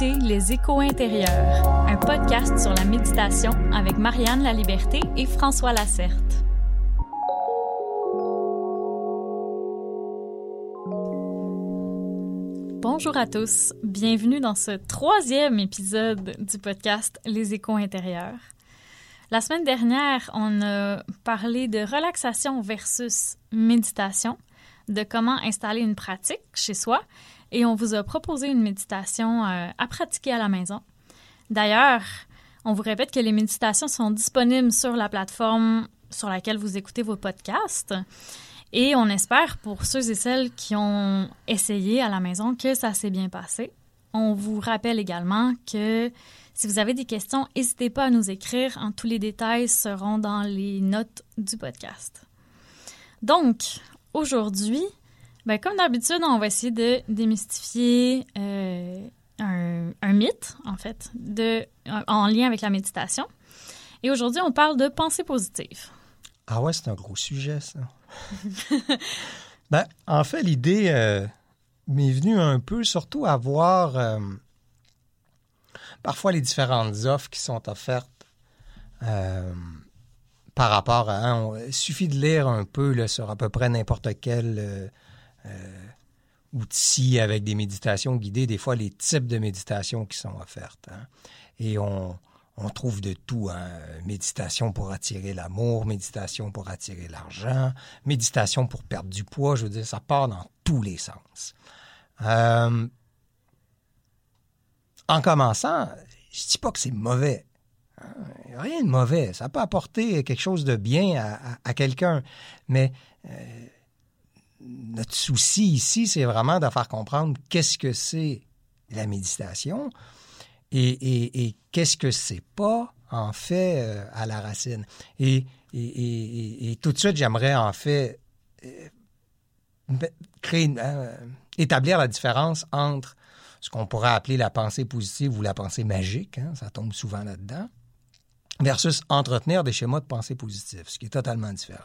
Les Échos intérieurs, un podcast sur la méditation avec Marianne La Liberté et François Lacerte. Bonjour à tous, bienvenue dans ce troisième épisode du podcast Les Échos intérieurs. La semaine dernière, on a parlé de relaxation versus méditation, de comment installer une pratique chez soi et on vous a proposé une méditation euh, à pratiquer à la maison. D'ailleurs, on vous répète que les méditations sont disponibles sur la plateforme sur laquelle vous écoutez vos podcasts. Et on espère pour ceux et celles qui ont essayé à la maison que ça s'est bien passé. On vous rappelle également que si vous avez des questions, n'hésitez pas à nous écrire. Tous les détails seront dans les notes du podcast. Donc, aujourd'hui, ben, comme d'habitude, on va essayer de démystifier euh, un, mythe, en fait, de, en lien avec la méditation. Et aujourd'hui, on parle de pensée positive. Ah ouais, c'est un gros sujet, ça. ben, en fait, l'idée euh, m'est venue un peu, surtout à voir euh, parfois les différentes offres qui sont offertes euh, par rapport à... Hein, il suffit de lire un peu sur à peu près n'importe quel euh, outils avec des méditations guidées, des fois les types de méditations qui sont offertes. Hein. Et on, on, trouve de tout. Hein. Méditation pour attirer l'amour, méditation pour attirer l'argent, méditation pour perdre du poids. Je veux dire, ça part dans tous les sens. Euh, en commençant, je dis pas que c'est mauvais. Hein. Rien de mauvais. Ça peut apporter quelque chose de bien à quelqu'un. Mais euh, notre souci ici, c'est vraiment de faire comprendre qu'est-ce que c'est la méditation et, qu'est-ce que c'est pas, en fait, euh, à la racine. Et, tout de suite, j'aimerais, en fait, euh, euh, établir la différence entre ce qu'on pourrait appeler la pensée positive ou la pensée magique, hein, ça tombe souvent là-dedans, versus entretenir des schémas de pensée positive, ce qui est totalement différent.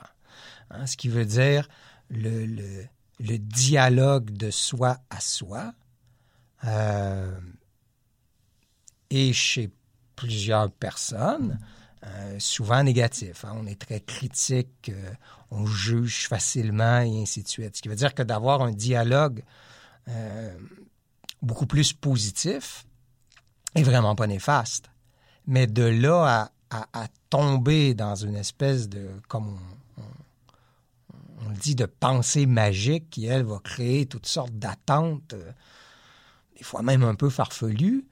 Hein, ce qui veut dire le, dialogue de soi à soi. Euh, et chez plusieurs personnes, euh, souvent négatif. Hein. On est très critique, euh, on juge facilement et ainsi de suite. Ce qui veut dire que d'avoir un dialogue beaucoup plus positif est vraiment pas néfaste. Mais de là à, tomber dans une espèce de, comme on le dit, de pensée magique qui, elle, va créer toutes sortes d'attentes, euh, des fois même un peu farfelues,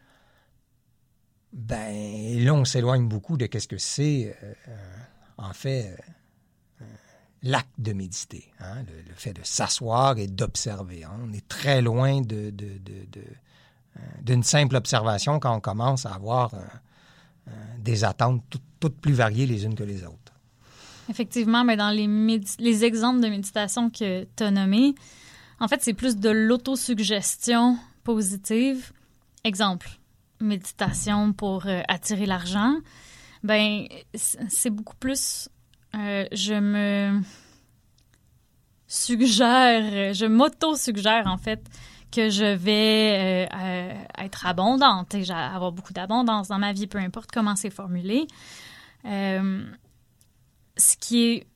ben là, on s'éloigne beaucoup de qu'est-ce que c'est, euh, en fait, euh, l'acte de méditer, hein, le, fait de s'asseoir et d'observer. Hein. On est très loin d'une simple observation quand on commence à avoir des attentes toutes plus variées les unes que les autres. Effectivement, mais dans les, les exemples de méditation que tu as nommés, en fait, c'est plus de l'autosuggestion positive. Exemple, méditation pour euh, attirer l'argent. Ben, c'est beaucoup plus. Euh, je me suggère, je m'auto-suggère en fait que je vais euh, être abondante et avoir beaucoup d'abondance dans ma vie, peu importe comment c'est formulé. Ce qui est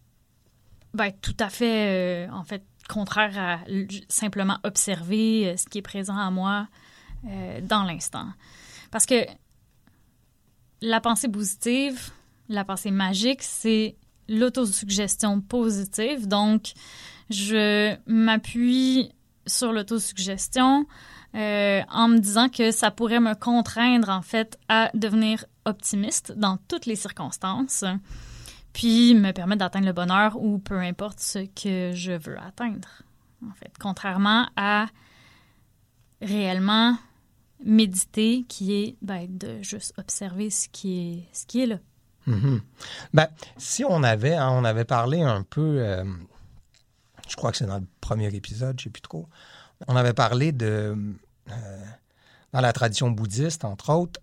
ben, tout à fait, euh, en fait, contraire à simplement observer euh, ce qui est présent à moi euh, dans l'instant. Parce que la pensée positive, la pensée magique, c'est l'autosuggestion positive. Donc, je m'appuie sur l'autosuggestion en me disant que ça pourrait me contraindre, en fait, à devenir optimiste dans toutes les circonstances puis me permettre d'atteindre le bonheur ou peu importe ce que je veux atteindre. En fait, contrairement à réellement méditer, qui est ben, de juste observer ce qui est, ce là, Mhm. Ben, si on avait, hein, on avait parlé un peu, euh, je crois que c'est dans le premier épisode, je ne sais plus trop, on avait parlé de, euh, dans la tradition bouddhiste, entre autres,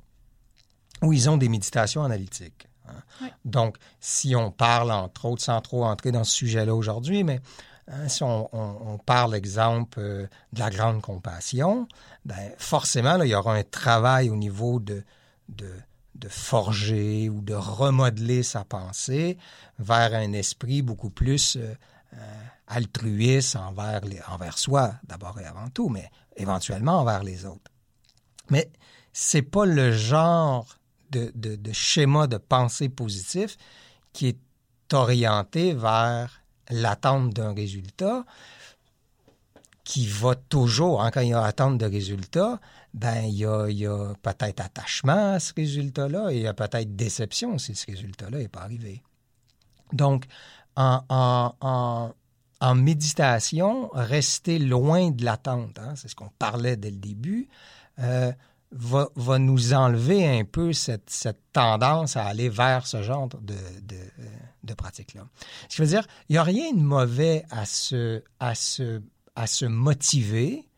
où ils ont des méditations analytiques. Hein. Oui. Donc, si on parle, entre autres, sans trop entrer dans ce sujet-là aujourd'hui, mais hein, si on, on- on parle, exemple, euh, de la grande compassion, ben, forcément, là, il y aura un travail au niveau de, de, de forger ou de remodeler sa pensée vers un esprit beaucoup plus euh, euh, altruiste envers, les, envers soi, d'abord et avant tout, mais éventuellement envers les autres. Mais c'est pas le genre de, schéma de pensée positif qui est orienté vers l'attente d'un résultat qui va toujours, hein, quand il y a attente de résultat, ben il y a, il y a peut-être attachement à ce résultat-là et il y a peut-être déception si ce résultat-là n'est pas arrivé. Donc, en, en, en, en méditation, rester loin de l'attente, hein, c'est ce qu'on parlait dès le début, euh, va, nous enlever un peu cette, tendance à aller vers ce genre de, euh, pratique-là. Ce qui veut dire, il n'y a rien de mauvais à se, motiver,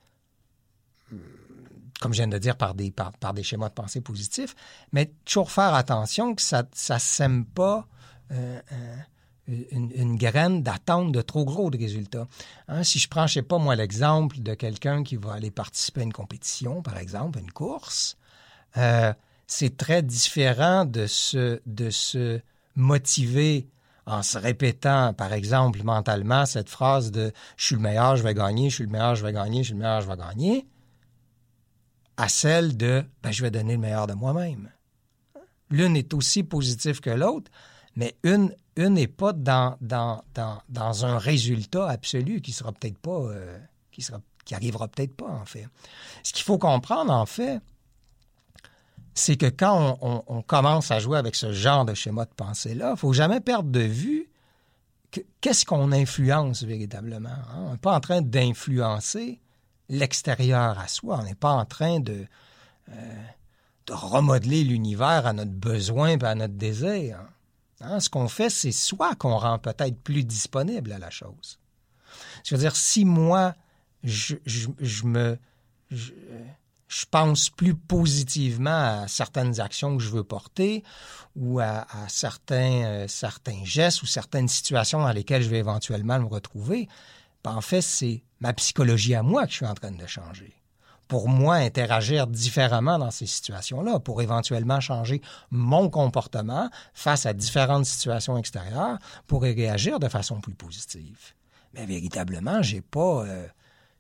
comme je viens de dire, par des, par, par des schémas de pensée positifs, mais toujours faire attention que ça ne sème pas euh, euh, une, graine d'attente de trop gros de résultats. Hein, si je prends, je sais pas moi, l'exemple de quelqu'un qui va aller participer à une compétition, par exemple, une course, euh, c'est très différent de se, de se motiver en se répétant, par exemple, mentalement, cette phrase de « je suis le meilleur, je vais gagner, je suis le meilleur, je vais gagner, je suis le meilleur, je vais gagner », à celle de ben, « je vais donner le meilleur de moi-même ». L'une est aussi positive que l'autre, mais une une n'est pas dans, dans, dans, dans, un résultat absolu qui sera peut-être pas euh, qui sera arrivera peut-être pas en fait. Ce qu'il faut comprendre en fait, c'est que quand on, commence à jouer avec ce genre de schéma de pensée là, il faut jamais perdre de vue qu'est-ce qu'on influence véritablement. Hein? On n'est pas en train d'influencer l'extérieur à soi. On n'est pas en train de euh, de remodeler l'univers à notre besoin et à notre désir. Hein, ce qu'on fait, c'est soit qu'on rend peut-être plus disponible à la chose. Je veux dire, si moi, je, me. Je, pense plus positivement à certaines actions que je veux porter ou à, à certains, euh, certains gestes ou certaines situations dans lesquelles je vais éventuellement me retrouver, ben en fait, c'est ma psychologie à moi que je suis en train de changer pour moi interagir différemment dans ces situations-là, pour éventuellement changer mon comportement face à différentes situations extérieures, pour y réagir de façon plus positive. Mais véritablement, j'ai pas, euh,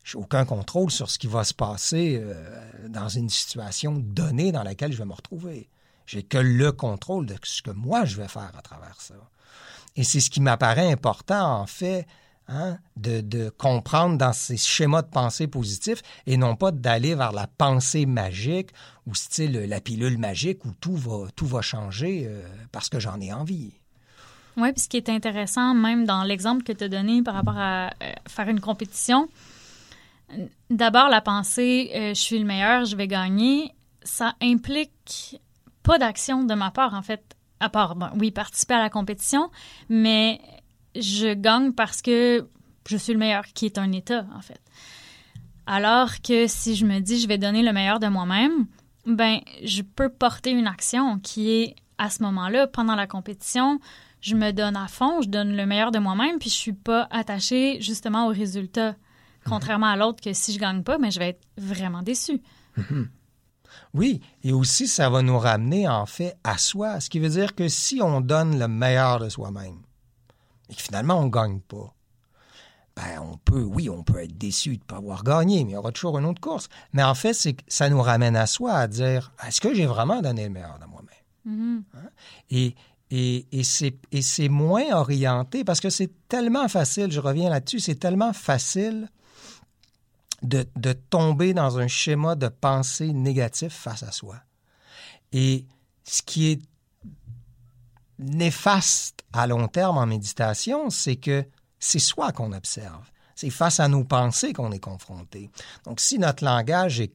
j'ai aucun contrôle sur ce qui va se passer euh, dans une situation donnée dans laquelle je vais me retrouver. J'ai que le contrôle de ce que moi je vais faire à travers ça. Et c'est ce qui m'apparaît important, en fait, Hein, de, de, comprendre dans ces schémas de pensée positifs et non pas d'aller vers la pensée magique ou style la pilule magique où tout va, tout va changer euh, parce que j'en ai envie. Oui, puis ce qui est intéressant, même dans l'exemple que tu as donné par rapport à euh, faire une compétition, d'abord la pensée euh, je suis le meilleur, je vais gagner, ça implique pas d'action de ma part en fait, à part, oui, participer à la compétition, mais je gagne parce que je suis le meilleur, qui est un état, en fait. Alors que si je me dis je vais donner le meilleur de moi-même, ben, je peux porter une action qui est à ce moment-là, pendant la compétition, je me donne à fond, je donne le meilleur de moi-même, puis je suis pas attachée justement au résultat. Contrairement à l'autre que si je gagne pas, mais ben, je vais être vraiment déçu. Mm-hmm. Oui, et aussi ça va nous ramener en fait à soi, ce qui veut dire que si on donne le meilleur de soi-même, et que finalement on ne gagne pas, ben on peut, oui, on peut être déçu de ne pas avoir gagné, mais il y aura toujours une autre course. Mais en fait, c'est que ça nous ramène à soi, à dire est-ce que j'ai vraiment donné le meilleur de moi-même? Mm -hmm. hein? Et, et, et c'est moins orienté parce que c'est tellement facile, je reviens là-dessus, c'est tellement facile de, de tomber dans un schéma de pensée négatif face à soi. Et ce qui est néfaste à long terme en méditation, c'est que c'est soi qu'on observe. C'est face à nos pensées qu'on est confronté. Donc, si notre langage est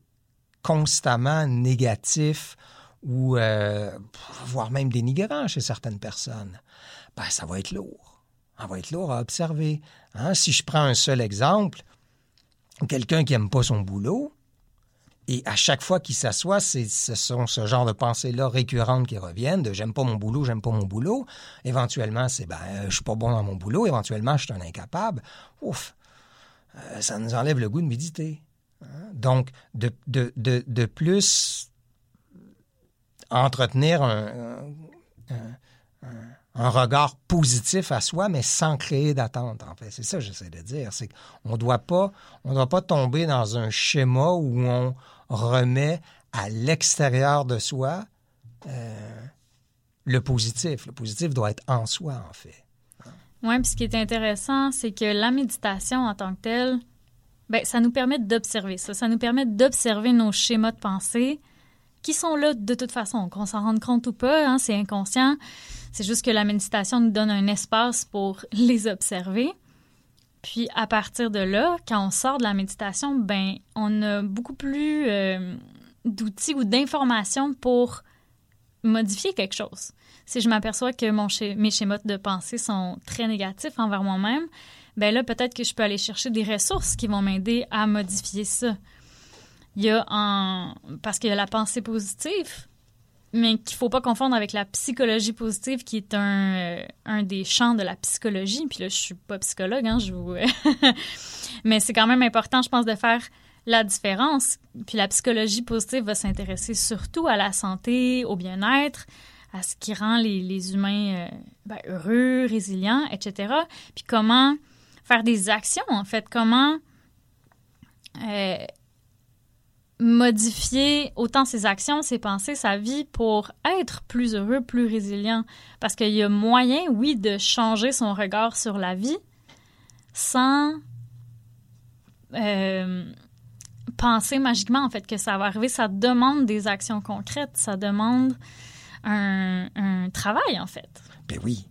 constamment négatif ou euh, voire même dénigrant chez certaines personnes, ben, ça va être lourd. Ça va être lourd à observer. Hein? Si je prends un seul exemple, quelqu'un qui n'aime pas son boulot, et à chaque fois qu'il s'assoit, ce sont ce genre de pensées-là récurrentes qui reviennent, de j'aime pas mon boulot, j'aime pas mon boulot. Éventuellement, c'est ben, je suis pas bon dans mon boulot, éventuellement, je suis un incapable. Ouf, euh, ça nous enlève le goût de méditer. Hein? Donc, de, plus entretenir un, un, regard positif à soi, mais sans créer d'attente, en fait. C'est ça que j'essaie de dire. C'est qu'on ne doit pas tomber dans un schéma où on remet à l'extérieur de soi euh, le positif. Le positif doit être en soi, en fait. Oui, puis ce qui est intéressant, c'est que la méditation en tant que telle, ben, ça nous permet d'observer ça. Ça nous permet d'observer nos schémas de pensée qui sont là de toute façon, qu'on s'en rende compte ou pas, hein, c'est inconscient. C'est juste que la méditation nous donne un espace pour les observer. Puis à partir de là, quand on sort de la méditation, ben on a beaucoup plus euh, d'outils ou d'informations pour modifier quelque chose. Si je m'aperçois que mon mes schémas de pensée sont très négatifs envers moi-même, ben là peut-être que je peux aller chercher des ressources qui vont m'aider à modifier ça. Il y a un parce qu'il y a la pensée positive, mais qu'il faut pas confondre avec la psychologie positive, qui est un, euh, un des champs de la psychologie. Puis là, je suis pas psychologue, hein, je vous... mais c'est quand même important, je pense, de faire la différence. Puis la psychologie positive va s'intéresser surtout à la santé, au bien-être, à ce qui rend les, les humains euh, ben, heureux, résilients, etc. Puis comment faire des actions, en fait, comment euh, modifier autant ses actions, ses pensées, sa vie pour être plus heureux, plus résilient. Parce qu'il y a moyen, oui, de changer son regard sur la vie sans euh, penser magiquement, en fait, que ça va arriver. Ça demande des actions concrètes, ça demande un, un travail, en fait. Ben oui,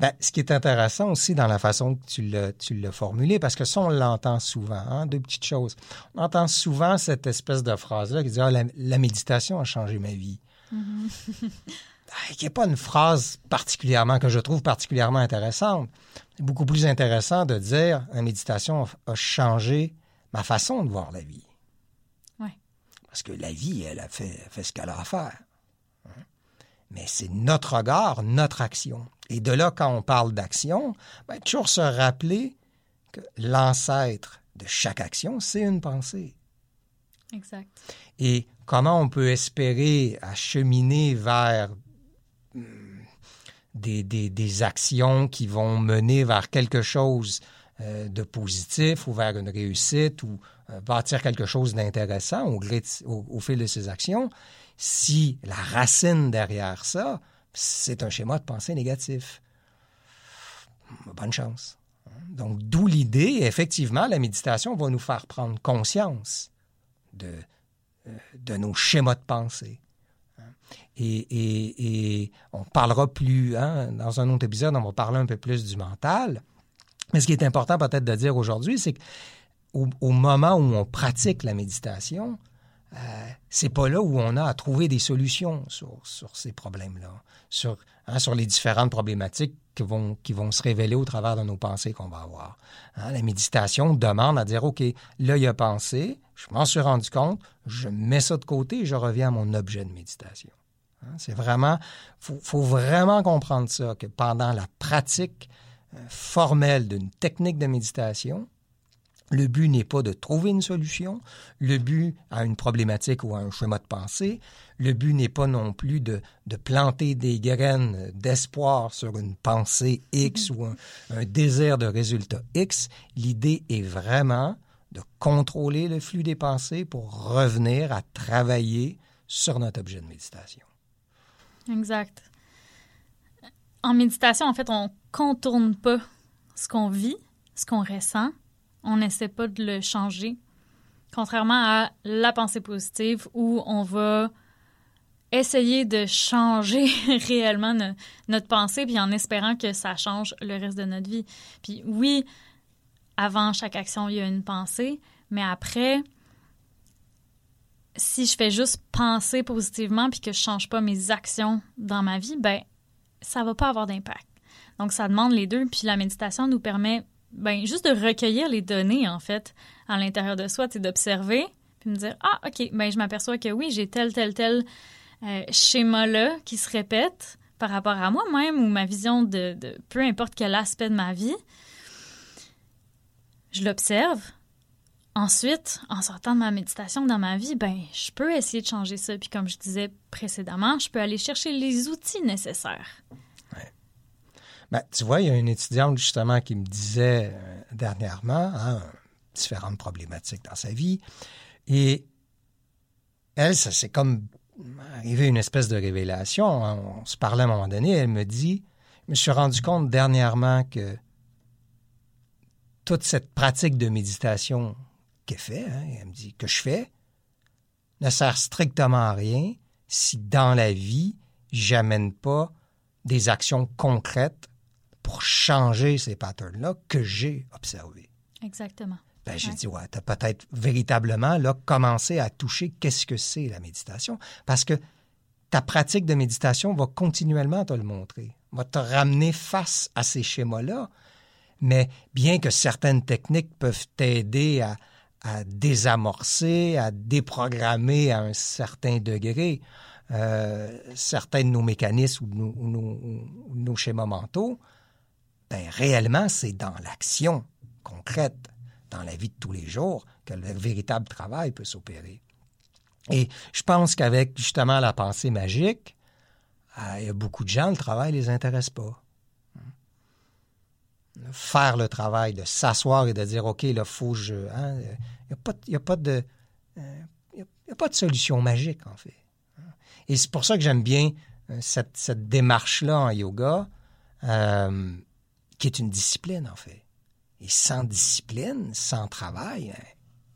ben, ce qui est intéressant aussi dans la façon que tu l'as, tu l'as formulé, parce que ça, on l'entend souvent, hein, deux petites choses. On entend souvent cette espèce de phrase-là qui dit ah, la, méditation a changé ma vie. Mm-hmm. qui n'est pas une phrase particulièrement que je trouve particulièrement intéressante. C'est beaucoup plus intéressant de dire la méditation a changé ma façon de voir la vie. Ouais. Parce que la vie, elle a fait, fait ce qu'elle a à faire. Mais c'est notre regard, notre action. Et de là, quand on parle d'action, ben, toujours se rappeler que l'ancêtre de chaque action, c'est une pensée. Exact. Et comment on peut espérer acheminer vers hmm, des, des, actions qui vont mener vers quelque chose euh, de positif ou vers une réussite ou euh, bâtir quelque chose d'intéressant au, au, au, fil de ces actions, si la racine derrière ça, c'est un schéma de pensée négatif. Bonne chance. Donc, d'où l'idée, effectivement, la méditation va nous faire prendre conscience de, euh, nos schémas de pensée. Et, on parlera plus, hein, dans un autre épisode, on va parler un peu plus du mental. Mais ce qui est important peut-être de dire aujourd'hui, c'est qu'au au moment où on pratique la méditation, euh, c'est pas là où on a à trouver des solutions sur, sur ces problèmes-là, sur, hein, sur les différentes problématiques qui vont, qui vont se révéler au travers de nos pensées qu'on va avoir. Hein, la méditation demande à dire, OK, là, il y a pensé, je m'en suis rendu compte, je mets ça de côté et je reviens à mon objet de méditation. Hein, c'est vraiment, faut, faut vraiment comprendre ça, que pendant la pratique euh, formelle d'une technique de méditation, le but n'est pas de trouver une solution, le but à une problématique ou à un schéma de pensée, le but n'est pas non plus de, planter des graines d'espoir sur une pensée X ou un, désir de résultat X. L'idée est vraiment de contrôler le flux des pensées pour revenir à travailler sur notre objet de méditation. Exact. En méditation, en fait, on contourne pas ce qu'on vit, ce qu'on ressent, on n'essaie pas de le changer. Contrairement à la pensée positive où on va essayer de changer réellement notre pensée, puis en espérant que ça change le reste de notre vie. Puis oui, avant chaque action, il y a une pensée, mais après, si je fais juste penser positivement puis que je change pas mes actions dans ma vie, ben ça va pas avoir d'impact. Donc ça demande les deux puis la méditation nous permet ben juste de recueillir les données en fait à l'intérieur de soi, d'observer puis me dire ah OK, ben je m'aperçois que oui, j'ai tel tel tel euh, schéma là qui se répète par rapport à moi-même ou ma vision de, de peu importe quel aspect de ma vie. Je l'observe, Ensuite, en sortant de ma méditation dans ma vie, ben, je peux essayer de changer ça. Puis comme je disais précédemment, je peux aller chercher les outils nécessaires. Ben, tu vois, il y a une étudiante justement qui me disait euh, dernièrement hein, différentes problématiques dans sa vie. Et elle, ça c'est comme arrivé une espèce de révélation. Hein. On se parlait à un moment donné, elle me dit, je me suis rendu compte dernièrement que toute cette pratique de méditation qu'elle fait, hein, elle me dit que je fais, ne sert strictement à rien si dans la vie, j'amène pas des actions concrètes pour changer ces patterns-là que j'ai observés. Exactement. Ben, j'ai dit, ouais, tu as peut-être véritablement là, commencé à toucher qu'est-ce que c'est la méditation. Parce que ta pratique de méditation va continuellement te le montrer, va te ramener face à ces schémas-là. Mais bien que certaines techniques peuvent t'aider à, à désamorcer, à déprogrammer à un certain degré euh, certains de nos mécanismes ou nos, nos, nos schémas mentaux, ben réellement, c'est dans l'action concrète, dans la vie de tous les jours, que le véritable travail peut s'opérer. Et je pense qu'avec justement la pensée magique, euh, il y a beaucoup de gens, le travail ne les intéresse pas faire le travail, de s'asseoir et de dire, OK, là, faut je... Il hein, n'y a, pas, a, de... Euh, a, pas de solution magique, en fait. Et c'est pour ça que j'aime bien euh, cette, démarche-là en yoga, qui est une discipline, en fait. Et sans discipline, sans travail, hein,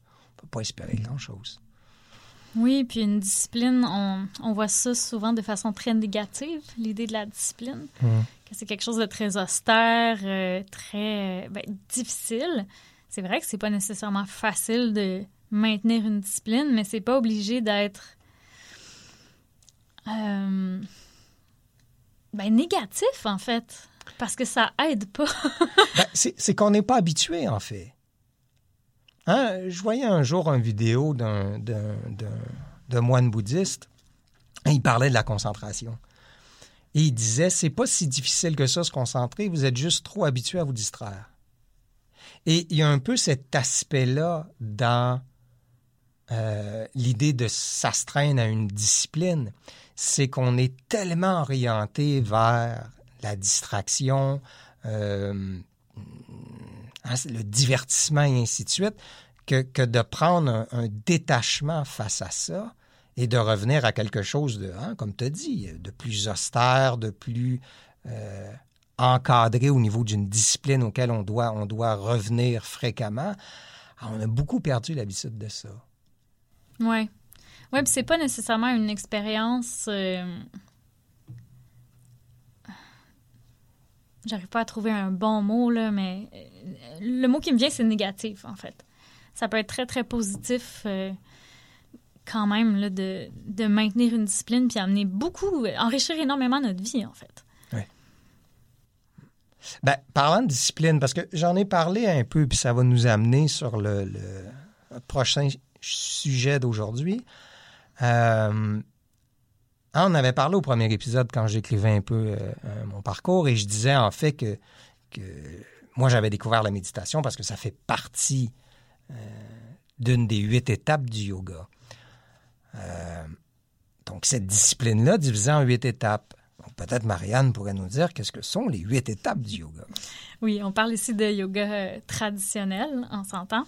on ne peut pas espérer grand-chose. Oui, puis une discipline, on, on, voit ça souvent de façon très négative, l'idée de la discipline. Mmh c'est quelque chose de très austère, euh, très ben, difficile. C'est vrai que c'est pas nécessairement facile de maintenir une discipline, mais c'est pas obligé d'être euh, ben, négatif en fait, parce que ça aide pas. ben, c'est qu'on n'est pas habitué en fait. Hein? Je voyais un jour une vidéo d'un moine bouddhiste. Et il parlait de la concentration. Et il disait, c'est pas si difficile que ça se concentrer, vous êtes juste trop habitué à vous distraire. Et il y a un peu cet aspect-là dans euh, l'idée de s'astreindre à une discipline, c'est qu'on est tellement orienté vers la distraction, euh, hein, le divertissement et ainsi de suite, que, que de prendre un, détachement face à ça, et de revenir à quelque chose de, hein, comme tu as dit, de plus austère, de plus euh, encadré au niveau d'une discipline auquel on doit, on doit revenir fréquemment. Ah, on a beaucoup perdu l'habitude de ça. Oui. Oui, puis c'est pas nécessairement une expérience. Euh... J'arrive pas à trouver un bon mot, là, mais euh, le mot qui me vient, c'est négatif, en fait. Ça peut être très, très positif. Euh quand même là, de, de, maintenir une discipline puis amener beaucoup, enrichir énormément notre vie, en fait. Oui. Ben, parlant de discipline, parce que j'en ai parlé un peu, puis ça va nous amener sur le, le prochain sujet d'aujourd'hui. Euh, on avait parlé au premier épisode quand j'écrivais un peu euh, euh, mon parcours et je disais en fait que, moi j'avais découvert la méditation parce que ça fait partie euh, d'une des huit étapes du yoga. Donc, cette discipline-là, divisée en huit étapes. Peut-être Marianne pourrait nous dire qu'est-ce que sont les huit étapes du yoga. Oui, on parle ici de yoga traditionnel, on s'entend.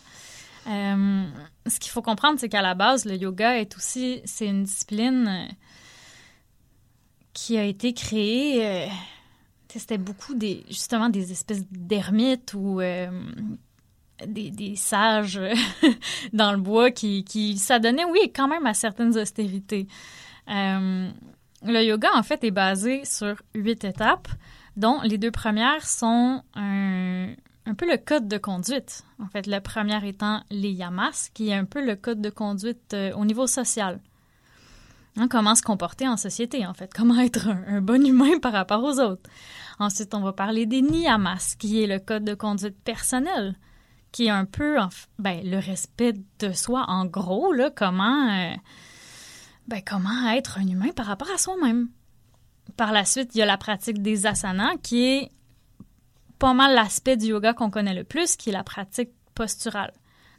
Ce qu'il faut comprendre, c'est qu'à la base, le yoga est aussi, c'est une discipline qui a été créée. c'était beaucoup des, justement des espèces d'ermites ou des, sages dans le bois qui, qui s'adonnaient, oui, quand même à certaines austérités. Euh, le yoga, en fait, est basé sur huit étapes, dont les deux premières sont un, un peu le code de conduite. En fait, le premier étant les yamas, qui est un peu le code de conduite euh, au niveau social. Hein, comment se comporter en société, en fait. Comment être un, bon humain par rapport aux autres. Ensuite, on va parler des niyamas, qui est le code de conduite personnel, qui est un peu ben, le respect de soi, en gros, là, comment, euh, ben, comment être un humain par rapport à soi-même. Par la suite, il y a la pratique des asanas, qui est pas mal l'aspect du yoga qu'on connaît le plus, qui est la pratique posturale.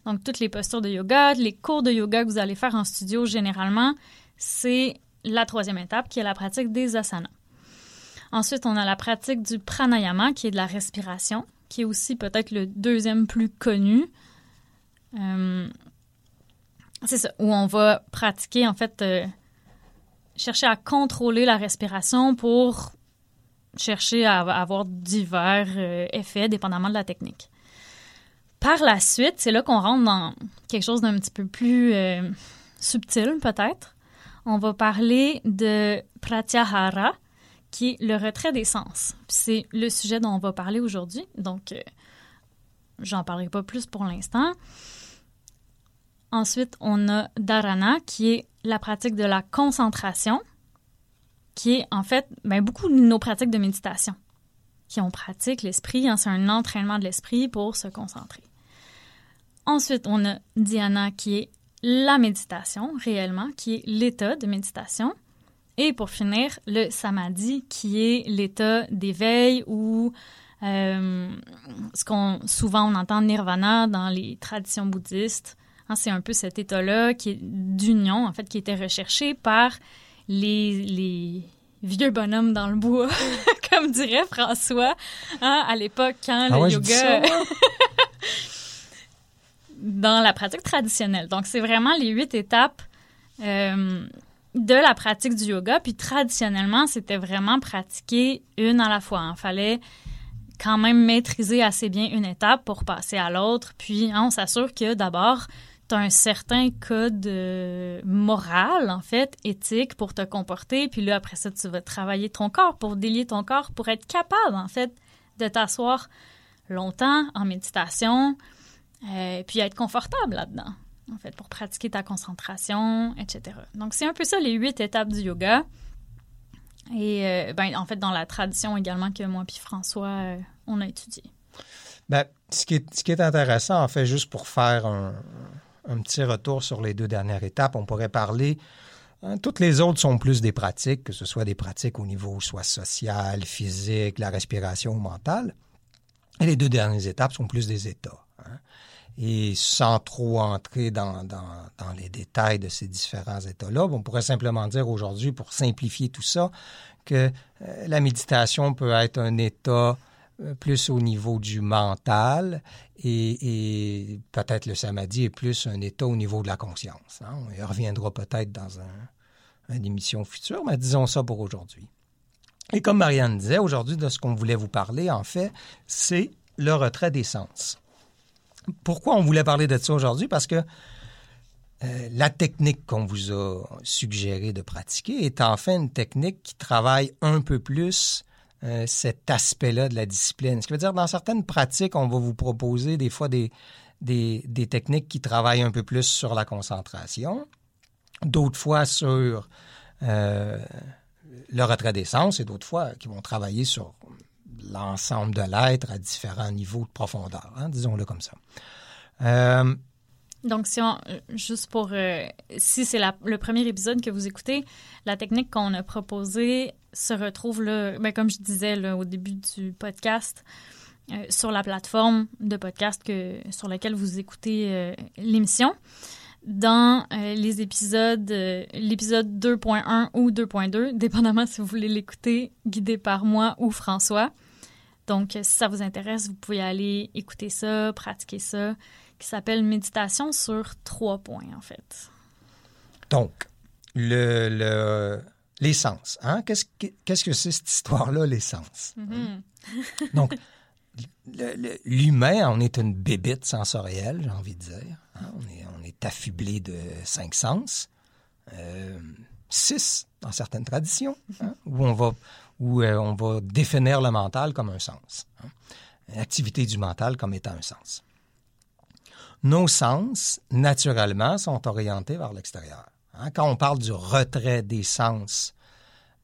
Donc, toutes les postures de yoga, les cours de yoga que vous allez faire en studio généralement, c'est la troisième étape, qui est la pratique des asanas. Ensuite, on a la pratique du pranayama, qui est de la respiration, qui est aussi peut-être le deuxième plus connu. Euh, c'est ça, où on va pratiquer, en fait, euh, chercher à contrôler la respiration pour chercher à avoir divers euh, effets dépendamment de la technique. Par la suite, c'est là qu'on rentre dans quelque chose d'un petit peu plus subtil, peut-être. On va parler de pratyahara, qui est le retrait des sens. C'est le sujet dont on va parler aujourd'hui, donc euh, j'en parlerai pas plus pour l'instant. Ensuite, on a dharana, qui est la pratique de la concentration, qui est en fait ben, beaucoup de nos pratiques de méditation, qui on pratique l'esprit, hein, c'est un entraînement de l'esprit pour se concentrer. Ensuite, on a dhyana qui est la méditation réellement, qui est l'état de méditation. Et pour finir, le samadhi qui est l'état d'éveil ou euh, ce qu'on souvent on entend nirvana dans les traditions bouddhistes. Hein, c'est un peu cet état-là qui est d'union, en fait, qui était recherché par les, vieux bonhommes dans le bois, comme dirait François, hein, à l'époque quand ah le yoga... dans la pratique traditionnelle. Donc, c'est vraiment les huit étapes euh, de la pratique du yoga. Puis, traditionnellement, c'était vraiment pratiquer une à la fois. Il fallait quand même maîtriser assez bien une étape pour passer à l'autre. Puis, hein, on s'assure que d'abord, tu as un certain code euh, moral, en fait, éthique pour te comporter. Puis là, après ça, tu vas travailler ton corps pour délier ton corps pour être capable, en fait, de t'asseoir longtemps en méditation, euh, puis être confortable là-dedans, en fait, pour pratiquer ta concentration, etc. Donc, c'est un peu ça les huit étapes du yoga. Et euh, ben, en fait, dans la tradition également que moi puis François, on a étudié. Ben, ce, qui est, ce qui est intéressant, en fait, juste pour faire un, un petit retour sur les deux dernières étapes. On pourrait parler. Hein, toutes les autres sont plus des pratiques, que ce soit des pratiques au niveau soit social, physique, la respiration ou mentale. Et les deux dernières étapes sont plus des états. Et sans trop entrer dans, les détails de ces différents états-là, on pourrait simplement dire aujourd'hui, pour simplifier tout ça, que euh, la méditation peut être un état euh, plus au niveau du mental et, peut-être le samadhi est plus un état au niveau de la conscience. Hein. On y reviendra peut-être dans un, une émission future, mais disons ça pour aujourd'hui. Et comme Marianne disait, aujourd'hui, de ce qu'on voulait vous parler, en fait, c'est le retrait des sens. Pourquoi on voulait parler de ça aujourd'hui? Parce que euh, la technique qu'on vous a suggéré de pratiquer est en fait une technique qui travaille un peu plus euh, cet aspect-là de la discipline. Ce qui veut dire, dans certaines pratiques, on va vous proposer des fois des, des, techniques qui travaillent un peu plus sur la concentration, d'autres fois sur euh, le retrait des sens et d'autres fois qui vont travailler sur l'ensemble de l'être à différents niveaux de profondeur, hein, disons-le comme ça. Euh, donc, si on, juste pour, si c'est le premier épisode que vous écoutez, la technique qu'on a proposée se retrouve, là, ben, comme je disais au début du podcast, euh, sur la plateforme de podcast que, sur laquelle vous écoutez euh, l'émission. Dans euh, les épisodes, l'épisode 2.1 ou 2.2, dépendamment si vous voulez l'écouter, guidé par moi ou François. Donc, si ça vous intéresse, vous pouvez aller écouter ça, pratiquer ça, qui s'appelle Méditation sur trois points, en fait. Donc, le, le L'essence. Hein? Qu'est-ce que c'est cette histoire-là, l'essence? Mm-hmm. Donc, l'humain, on est une bébite sensorielle, j'ai envie de dire. Hein? On, est, affublé de cinq sens. Euh, six, dans certaines traditions, hein? où, on va, où euh, on va définir le mental comme un sens. une activité du mental comme étant un sens. Nos sens, naturellement, sont orientés vers l'extérieur. Hein, quand on parle du retrait des sens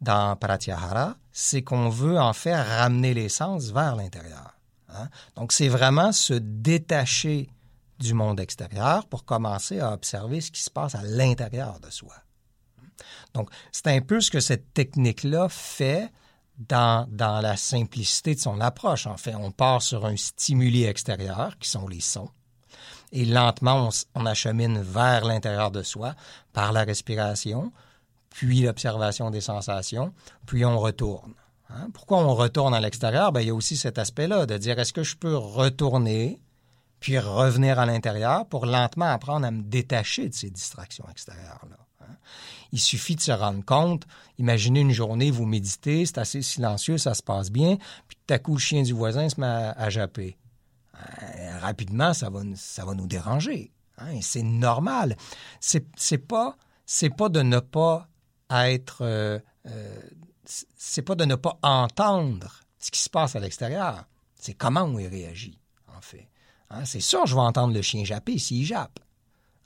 dans Pratyahara, c'est qu'on veut en fait ramener les sens vers l'intérieur. Hein. Donc, c'est vraiment se détacher du monde extérieur pour commencer à observer ce qui se passe à l'intérieur de soi. Donc, c'est un peu ce que cette technique-là fait dans, la simplicité de son approche. En fait, on part sur un stimuli extérieur, qui sont les sons, et lentement, on, achemine vers l'intérieur de soi par la respiration, puis l'observation des sensations, puis on retourne. Hein. Pourquoi on retourne à l'extérieur? Ben, il y a aussi cet aspect-là de dire est-ce que je peux retourner puis revenir à l'intérieur pour lentement apprendre à me détacher de ces distractions extérieures-là. Hein. Il suffit de se rendre compte, imaginez une journée, vous méditez, c'est assez silencieux, ça se passe bien, puis tout à coup, le chien du voisin se met à, japper. Euh, rapidement, ça va, ça va nous déranger. Hein, c'est normal. C'est, pas, c'est pas de ne pas être, euh, euh, c'est pas de ne pas entendre ce qui se passe à l'extérieur. C'est comment on y réagit, en fait. Hein, c'est sûr, je vais entendre le chien japper s'il jappe.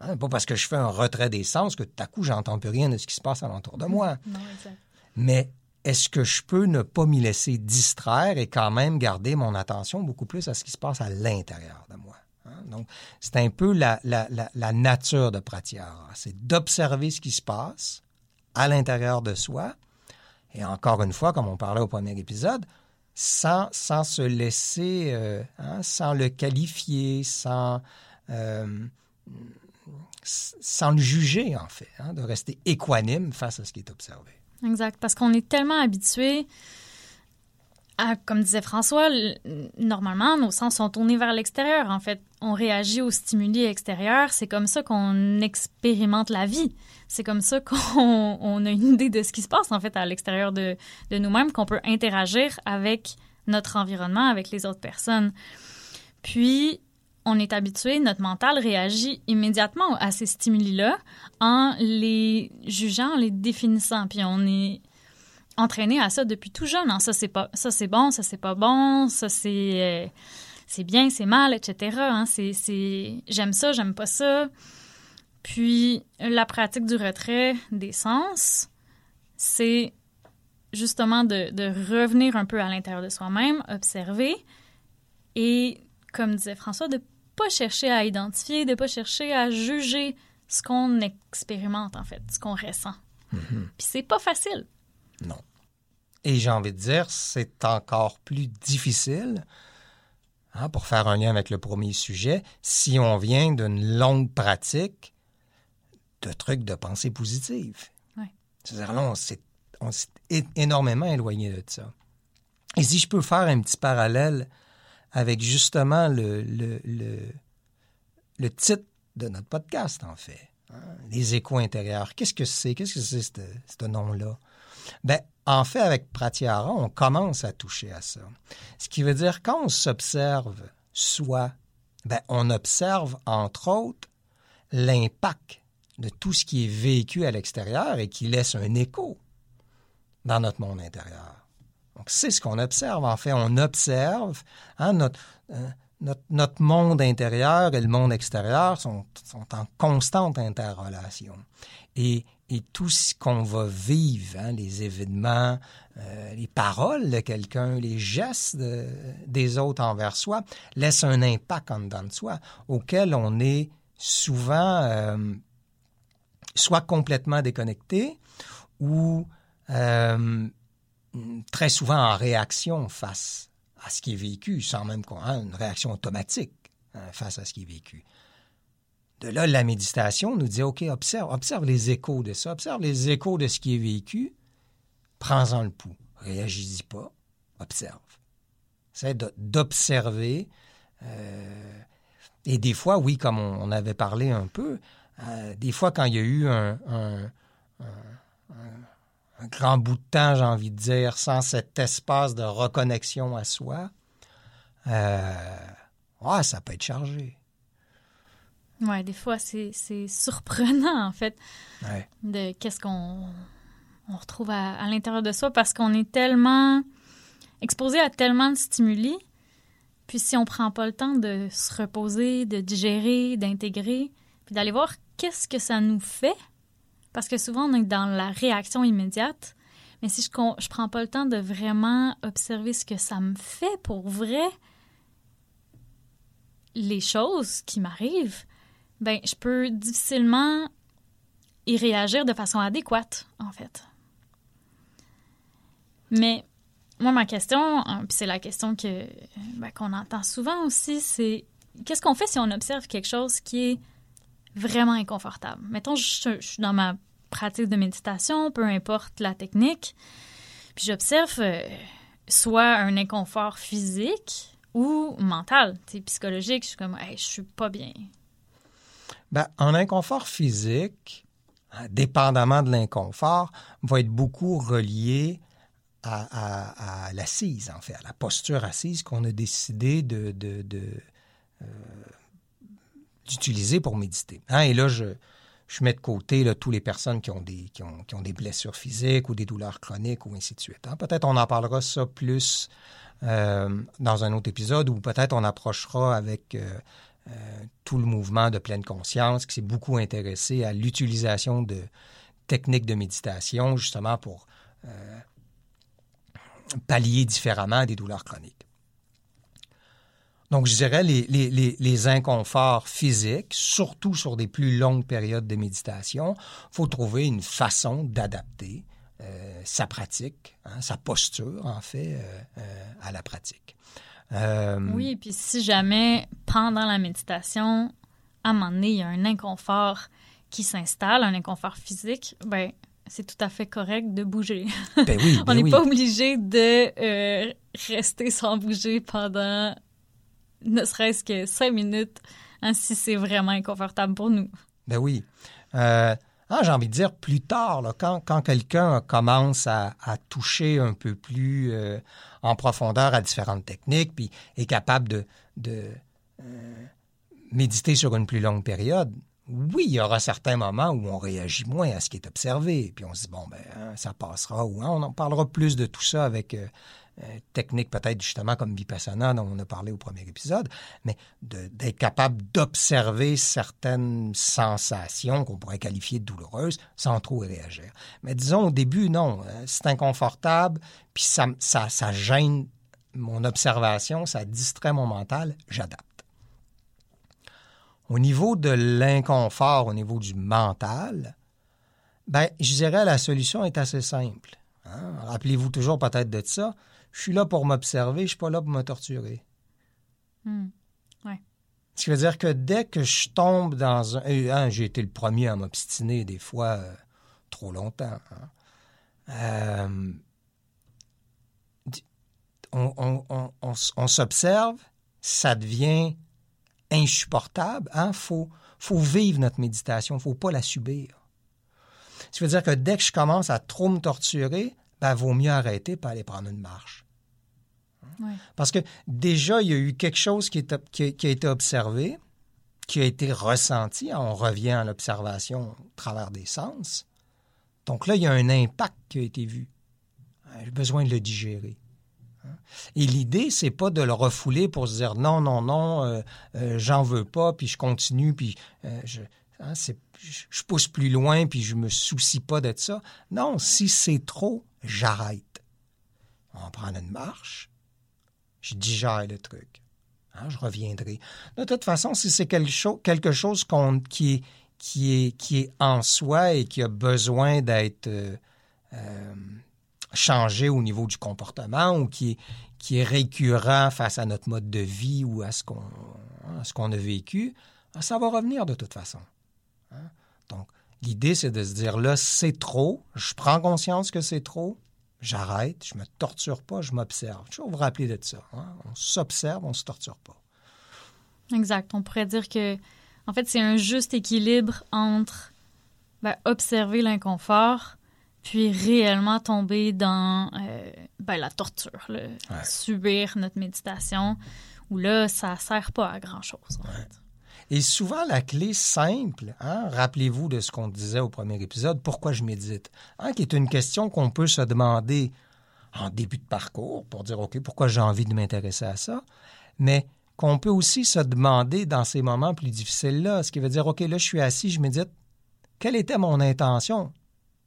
Hein, pas parce que je fais un retrait des sens que tout à coup, j'entends plus rien de ce qui se passe alentour de moi. Mais est-ce que je peux ne pas m'y laisser distraire et quand même garder mon attention beaucoup plus à ce qui se passe à l'intérieur de moi? Hein? Donc, c'est un peu la, nature de Pratyahara. C'est d'observer ce qui se passe à l'intérieur de soi. Et encore une fois, comme on parlait au premier épisode, sans, sans se laisser, euh, hein, sans le qualifier, sans, euh, sans le juger, en fait, hein, de rester équanime face à ce qui est observé. Exact, parce qu'on est tellement habitué à, comme disait François, normalement, nos sens sont tournés vers l'extérieur. En fait, on réagit aux stimuli extérieurs. C'est comme ça qu'on expérimente la vie. C'est comme ça qu'on a une idée de ce qui se passe, en fait, à l'extérieur de, de nous-mêmes, qu'on peut interagir avec notre environnement, avec les autres personnes. Puis, on est habitué, notre mental réagit immédiatement à ces stimuli-là en les jugeant, en les définissant. Puis on est entraîné à ça depuis tout jeune. Hein. Ça c'est pas, ça c'est bon, ça c'est pas bon, ça c'est euh, c'est bien, c'est mal, etc. Hein. C'est, j'aime ça, j'aime pas ça. Puis la pratique du retrait des sens, c'est justement de, de revenir un peu à l'intérieur de soi-même, observer et comme disait François, de pas chercher à identifier, de pas chercher à juger ce qu'on expérimente, en fait, ce qu'on ressent. Mhm. Puis c'est pas facile. Non. Et j'ai envie de dire, c'est encore plus difficile, hein, pour faire un lien avec le premier sujet, si on vient d'une longue pratique de trucs de pensée positive. Ouais. C'est-à-dire là, on s'est, on s'est énormément éloigné de ça. Et si je peux faire un petit parallèle avec justement le, le, le, titre de notre podcast, en fait. Hein, les échos intérieurs. Qu'est-ce que c'est? Qu'est-ce que c'est, ce nom-là? Ben, en fait, avec Pratyahara, on commence à toucher à ça. Ce qui veut dire, quand on s'observe soi, ben, on observe, entre autres, l'impact de tout ce qui est vécu à l'extérieur et qui laisse un écho dans notre monde intérieur. Donc, c'est ce qu'on observe. En fait, on observe hein, euh, notre, notre, monde intérieur et le monde extérieur sont, sont en constante interrelation. Et, et tout ce qu'on va vivre, hein, les événements, euh, les paroles de quelqu'un, les gestes des autres envers soi, laissent un impact en dedans de soi auquel on est souvent euh, soit complètement déconnecté ou très souvent en réaction face à ce qui est vécu, sans même qu'on hein, une réaction automatique hein, face à ce qui est vécu. De là, la méditation nous dit, OK, observe, observe les échos de ça, observe les échos de ce qui est vécu, prends-en le pouls, réagis-y pas, observe. C'est d'observer. Euh, et des fois, oui, comme on, avait parlé un peu, euh, des fois, quand il y a eu un grand bout de temps, j'ai envie de dire, sans cet espace de reconnexion à soi, euh, ça peut être chargé. Oui, des fois, c'est surprenant, en fait, de qu'est-ce qu'on on retrouve à, l'intérieur de soi parce qu'on est tellement exposé à tellement de stimuli. Puis si on prend pas le temps de se reposer, de digérer, d'intégrer, puis d'aller voir qu'est-ce que ça nous fait, parce que souvent on est dans la réaction immédiate, mais si je je prends pas le temps de vraiment observer ce que ça me fait pour vrai, les choses qui m'arrivent, ben je peux difficilement y réagir de façon adéquate, en fait. Mais moi, ma question, hein, puis c'est la question que ben, qu'on entend souvent aussi, c'est qu'est-ce qu'on fait si on observe quelque chose qui est vraiment inconfortable? Mettons, je, suis dans ma pratique de méditation, peu importe la technique, puis j'observe euh, soit un inconfort physique ou mental, psychologique. Je suis comme, hey, je suis pas bien. Ben, un inconfort physique, hein, dépendamment de l'inconfort, va être beaucoup relié à, l'assise, en fait, à la posture assise qu'on a décidé de, euh, d'utiliser pour méditer. Hein, et là, je, mets de côté là, toutes les personnes qui ont, des, qui, ont, qui ont des blessures physiques ou des douleurs chroniques ou ainsi de suite. Hein. Peut-être on en parlera ça plus euh, dans un autre épisode ou peut-être on approchera avec euh, tout le mouvement de pleine conscience qui s'est beaucoup intéressé à l'utilisation de techniques de méditation justement pour pallier différemment des douleurs chroniques. Donc, je dirais les, les, inconforts physiques, surtout sur des plus longues périodes de méditation, il faut trouver une façon d'adapter euh, sa pratique, hein, sa posture, en fait, euh, euh, à la pratique. Oui, et puis si jamais, pendant la méditation, à un moment donné, il y a un inconfort qui s'installe, un inconfort physique, ben c'est tout à fait correct de bouger. Ben oui, On n'est ben pas obligé de euh, rester sans bouger pendant ne serait-ce que cinq minutes hein, si c'est vraiment inconfortable pour nous. Ben oui. Euh, ah, J'ai envie de dire plus tard, quand, quelqu'un commence à, toucher un peu plus euh, en profondeur à différentes techniques, puis est capable de, de méditer sur une plus longue période, oui, il y aura certains moments où on réagit moins à ce qui est observé, puis on se dit, bon, ben, hein, ça passera, ou hein, on en parlera plus de tout ça avec euh, euh, techniques peut-être justement comme Vipassana dont on a parlé au premier épisode, mais d'être capable d'observer certaines sensations qu'on pourrait qualifier de douloureuses sans trop réagir. Mais disons au début, non, hein, c'est inconfortable, puis ça, ça, ça gêne mon observation, ça distrait mon mental, j'adapte. Au niveau de l'inconfort, au niveau du mental, ben, je dirais la solution est assez simple. Hein. Rappelez-vous toujours peut-être de ça. Je suis là pour m'observer, je ne suis pas là pour me torturer. Hmm. Ce qui veut dire que dès que je tombe dans un... Hein, j'ai été le premier à m'obstiner des fois euh, trop longtemps. Hein. Euh, on s'observe, ça devient insupportable, il hein, faut, faut vivre notre méditation, il ne faut pas la subir. Ça veut dire que dès que je commence à trop me torturer, ben, vaut mieux arrêter et aller prendre une marche. Parce que déjà, il y a eu quelque chose qui, a, été observé, qui a été ressenti. On revient à l'observation au travers des sens. Donc là, il y a un impact qui a été vu. J'ai besoin de le digérer. Et l'idée, c'est pas de le refouler pour se dire non, non, non, euh, euh, j'en veux pas, puis je continue, puis euh, je, hein, je, pousse plus loin, puis je me soucie pas de ça. Non, si c'est trop, j'arrête. On prend une marche, je digère le truc. Hein, je reviendrai. De toute façon, si c'est quelque, chose, quelque qui, est, qui, est, qui est en soi et qui a besoin d'être changer au niveau du comportement ou qui est, qui est récurrent face à notre mode de vie ou à ce qu'on a vécu, ben, ça va revenir de toute façon. Hein. Donc, l'idée, c'est de se dire là, c'est trop, je prends conscience que c'est trop, j'arrête, je me torture pas, je m'observe. Je vais vous rappeler de ça. Hein? On s'observe, on se torture pas. Exact. On pourrait dire que, en fait, c'est un juste équilibre entre ben, observer l'inconfort, puis réellement tomber dans euh, ben, la torture, subir notre méditation, où là, ça sert pas à grand-chose. Et souvent, la clé simple, hein, rappelez-vous de ce qu'on disait au premier épisode, pourquoi je médite, hein, qui est une question qu'on peut se demander en début de parcours pour dire, OK, pourquoi j'ai envie de m'intéresser à ça? mais qu'on peut aussi se demander dans ces moments plus difficiles-là, ce qui veut dire, OK, là, je suis assis, je médite, quelle était mon intention?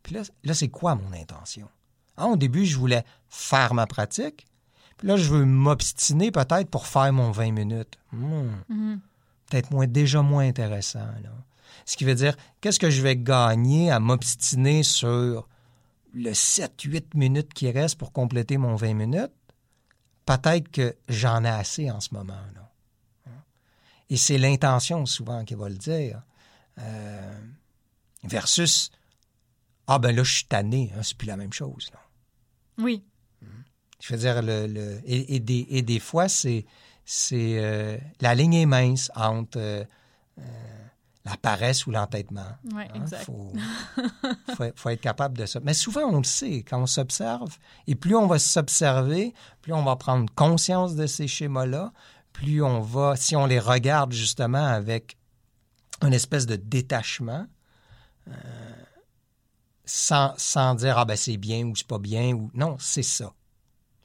Puis là, là c'est quoi mon intention? Ah, au début, je voulais faire ma pratique, puis là, je veux m'obstiner peut-être pour faire mon 20 minutes. Hmm. Mhm. Peut-être moins, déjà moins intéressant. Là. Ce qui veut dire, qu'est-ce que je vais gagner à m'obstiner sur le 7-8 minutes qui reste pour compléter mon 20 minutes? Peut-être que j'en ai assez en ce moment. Là. Et c'est l'intention souvent qui va le dire. Euh, versus, ah ben là, je suis tanné, hein, c'est plus la même chose. Là. Oui. Je veux dire, le, le- et, et des, et des fois, c'est, c'est euh, la ligne est mince entre euh, euh, la paresse ou l'entêtement. Oui, Il exact. faut, faut, faut être capable de ça. Mais souvent, on le sait, quand on s'observe, et plus on va s'observer, plus on va prendre conscience de ces schémas-là, plus on va, si on les regarde justement avec une espèce de détachement, sans, sans dire, ah ben c'est bien ou c'est pas bien, ou non, c'est ça.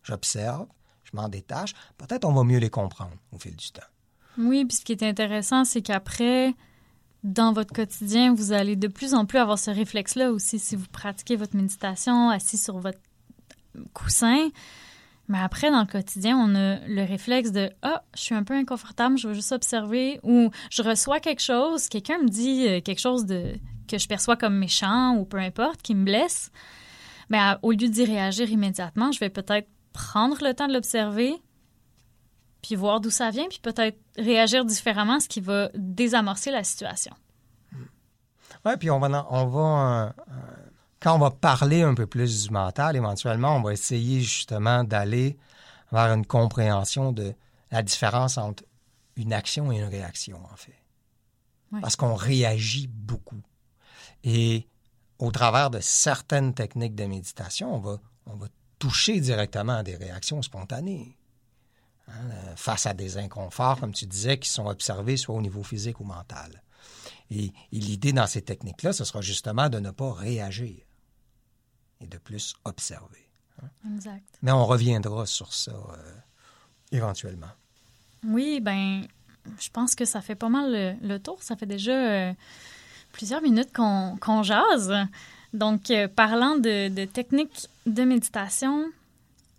J'observe, m'en détache, peut-être on va mieux les comprendre au fil du temps. Oui, puis ce qui est intéressant, c'est qu'après, dans votre quotidien, vous allez de plus en plus avoir ce réflexe-là aussi si vous pratiquez votre méditation assis sur votre coussin. Mais après, dans le quotidien, on a le réflexe de Ah, je suis un peu inconfortable, je veux juste observer. Ou je reçois quelque chose, quelqu'un me dit euh, quelque chose de, que je perçois comme méchant ou peu importe, qui me blesse. Mais à- au lieu d'y réagir immédiatement, je vais peut-être prendre le temps de l'observer, puis voir d'où ça vient, puis peut-être réagir différemment, ce qui va désamorcer la situation. Oui, puis on va, on va euh, euh, quand on va parler un peu plus du mental, éventuellement, on va essayer justement d'aller vers une compréhension de la différence entre une action et une réaction, en fait. Ouais. Parce qu'on réagit beaucoup. Et au travers de certaines techniques de méditation, on va, on va toucher directement à des réactions spontanées. Hein, euh, face à des inconforts, comme tu disais, qui sont observés soit au niveau physique ou mental. Et, et l'idée dans ces techniques-là, ce sera justement de ne pas réagir et de plus observer. Exact. Mais on reviendra sur ça euh, éventuellement. Oui, ben, je pense que ça fait pas mal le, le tour. Ça fait déjà euh, plusieurs minutes qu'on qu'on jase. Donc, euh, parlant de, de techniques de méditation,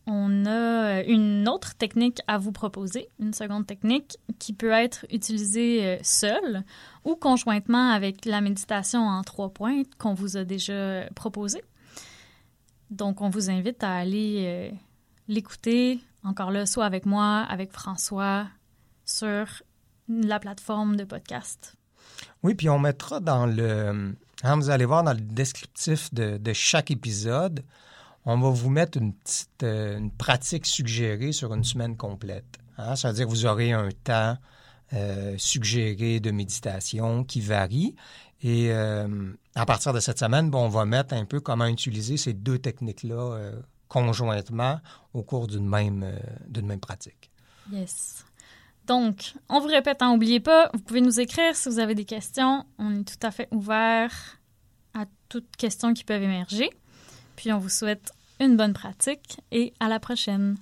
on a euh, une autre technique à vous proposer, une seconde technique qui peut être utilisée euh, seule ou conjointement avec la méditation en trois points qu'on vous a déjà proposée. Donc, on vous invite à aller l'écouter, encore là, soit avec moi, avec François, sur la plateforme de podcast. Oui, puis on mettra dans le... hein, vous allez voir dans le descriptif de, chaque épisode, on va vous mettre une petite euh, une pratique suggérée sur une semaine complète. Hein? Ça veut dire que vous aurez un temps euh, suggéré de méditation qui varie. Et euh, à partir de cette semaine, bon, on va mettre un peu comment utiliser ces deux techniques-là conjointement au cours d'une même, d'une même pratique. Yes. Donc, on vous répète, n'oubliez pas, vous pouvez nous écrire si vous avez des questions. On est tout à fait ouvert à toutes questions qui peuvent émerger. Puis on vous souhaite une bonne pratique et à la prochaine.